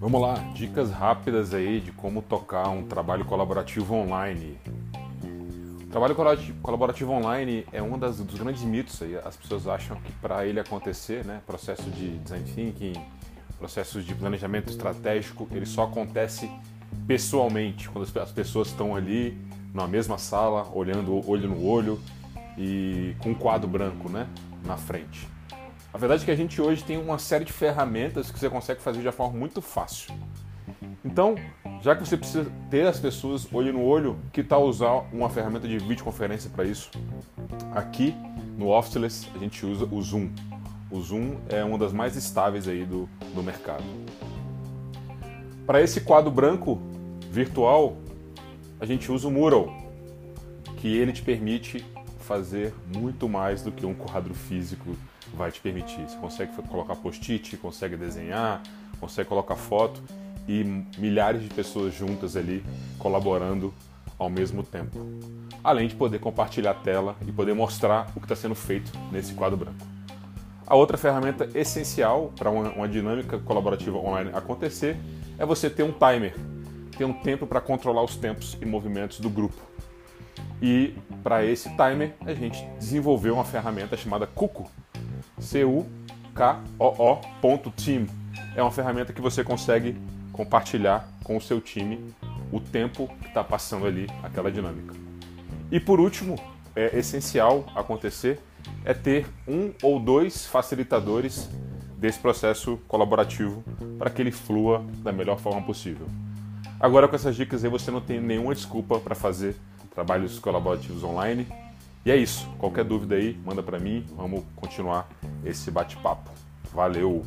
Vamos lá, dicas rápidas aí de como tocar um trabalho colaborativo online. O trabalho colaborativo online é um das, dos grandes mitos aí. As pessoas acham que para ele acontecer, né, processo de design thinking, processos de planejamento estratégico, ele só acontece pessoalmente, quando as pessoas estão ali na mesma sala, olhando olho no olho e com um quadro branco, né, na frente. A verdade é que a gente hoje tem uma série de ferramentas que você consegue fazer de uma forma muito fácil. Então, já que você precisa ter as pessoas olho no olho, que tal usar uma ferramenta de videoconferência para isso? Aqui no Officeless a gente usa o Zoom. O Zoom é uma das mais estáveis aí do, do mercado. Para esse quadro branco virtual, a gente usa o Mural, que ele te permite fazer muito mais do que um quadro físico vai te permitir. Você consegue colocar post-it, consegue desenhar, consegue colocar foto e milhares de pessoas juntas ali colaborando ao mesmo tempo. Além de poder compartilhar a tela e poder mostrar o que está sendo feito nesse quadro branco. A outra ferramenta essencial para uma, uma dinâmica colaborativa online acontecer é você ter um timer, ter um tempo para controlar os tempos e movimentos do grupo. E para esse timer, a gente desenvolveu uma ferramenta chamada Cuco, C-U-K-O-O.team. É uma ferramenta que você consegue compartilhar com o seu time o tempo que está passando ali aquela dinâmica. E por último, é essencial acontecer é ter um ou dois facilitadores desse processo colaborativo para que ele flua da melhor forma possível. Agora com essas dicas aí você não tem nenhuma desculpa para fazer trabalhos colaborativos online. E é isso. Qualquer dúvida aí, manda para mim. Vamos continuar esse bate-papo. Valeu!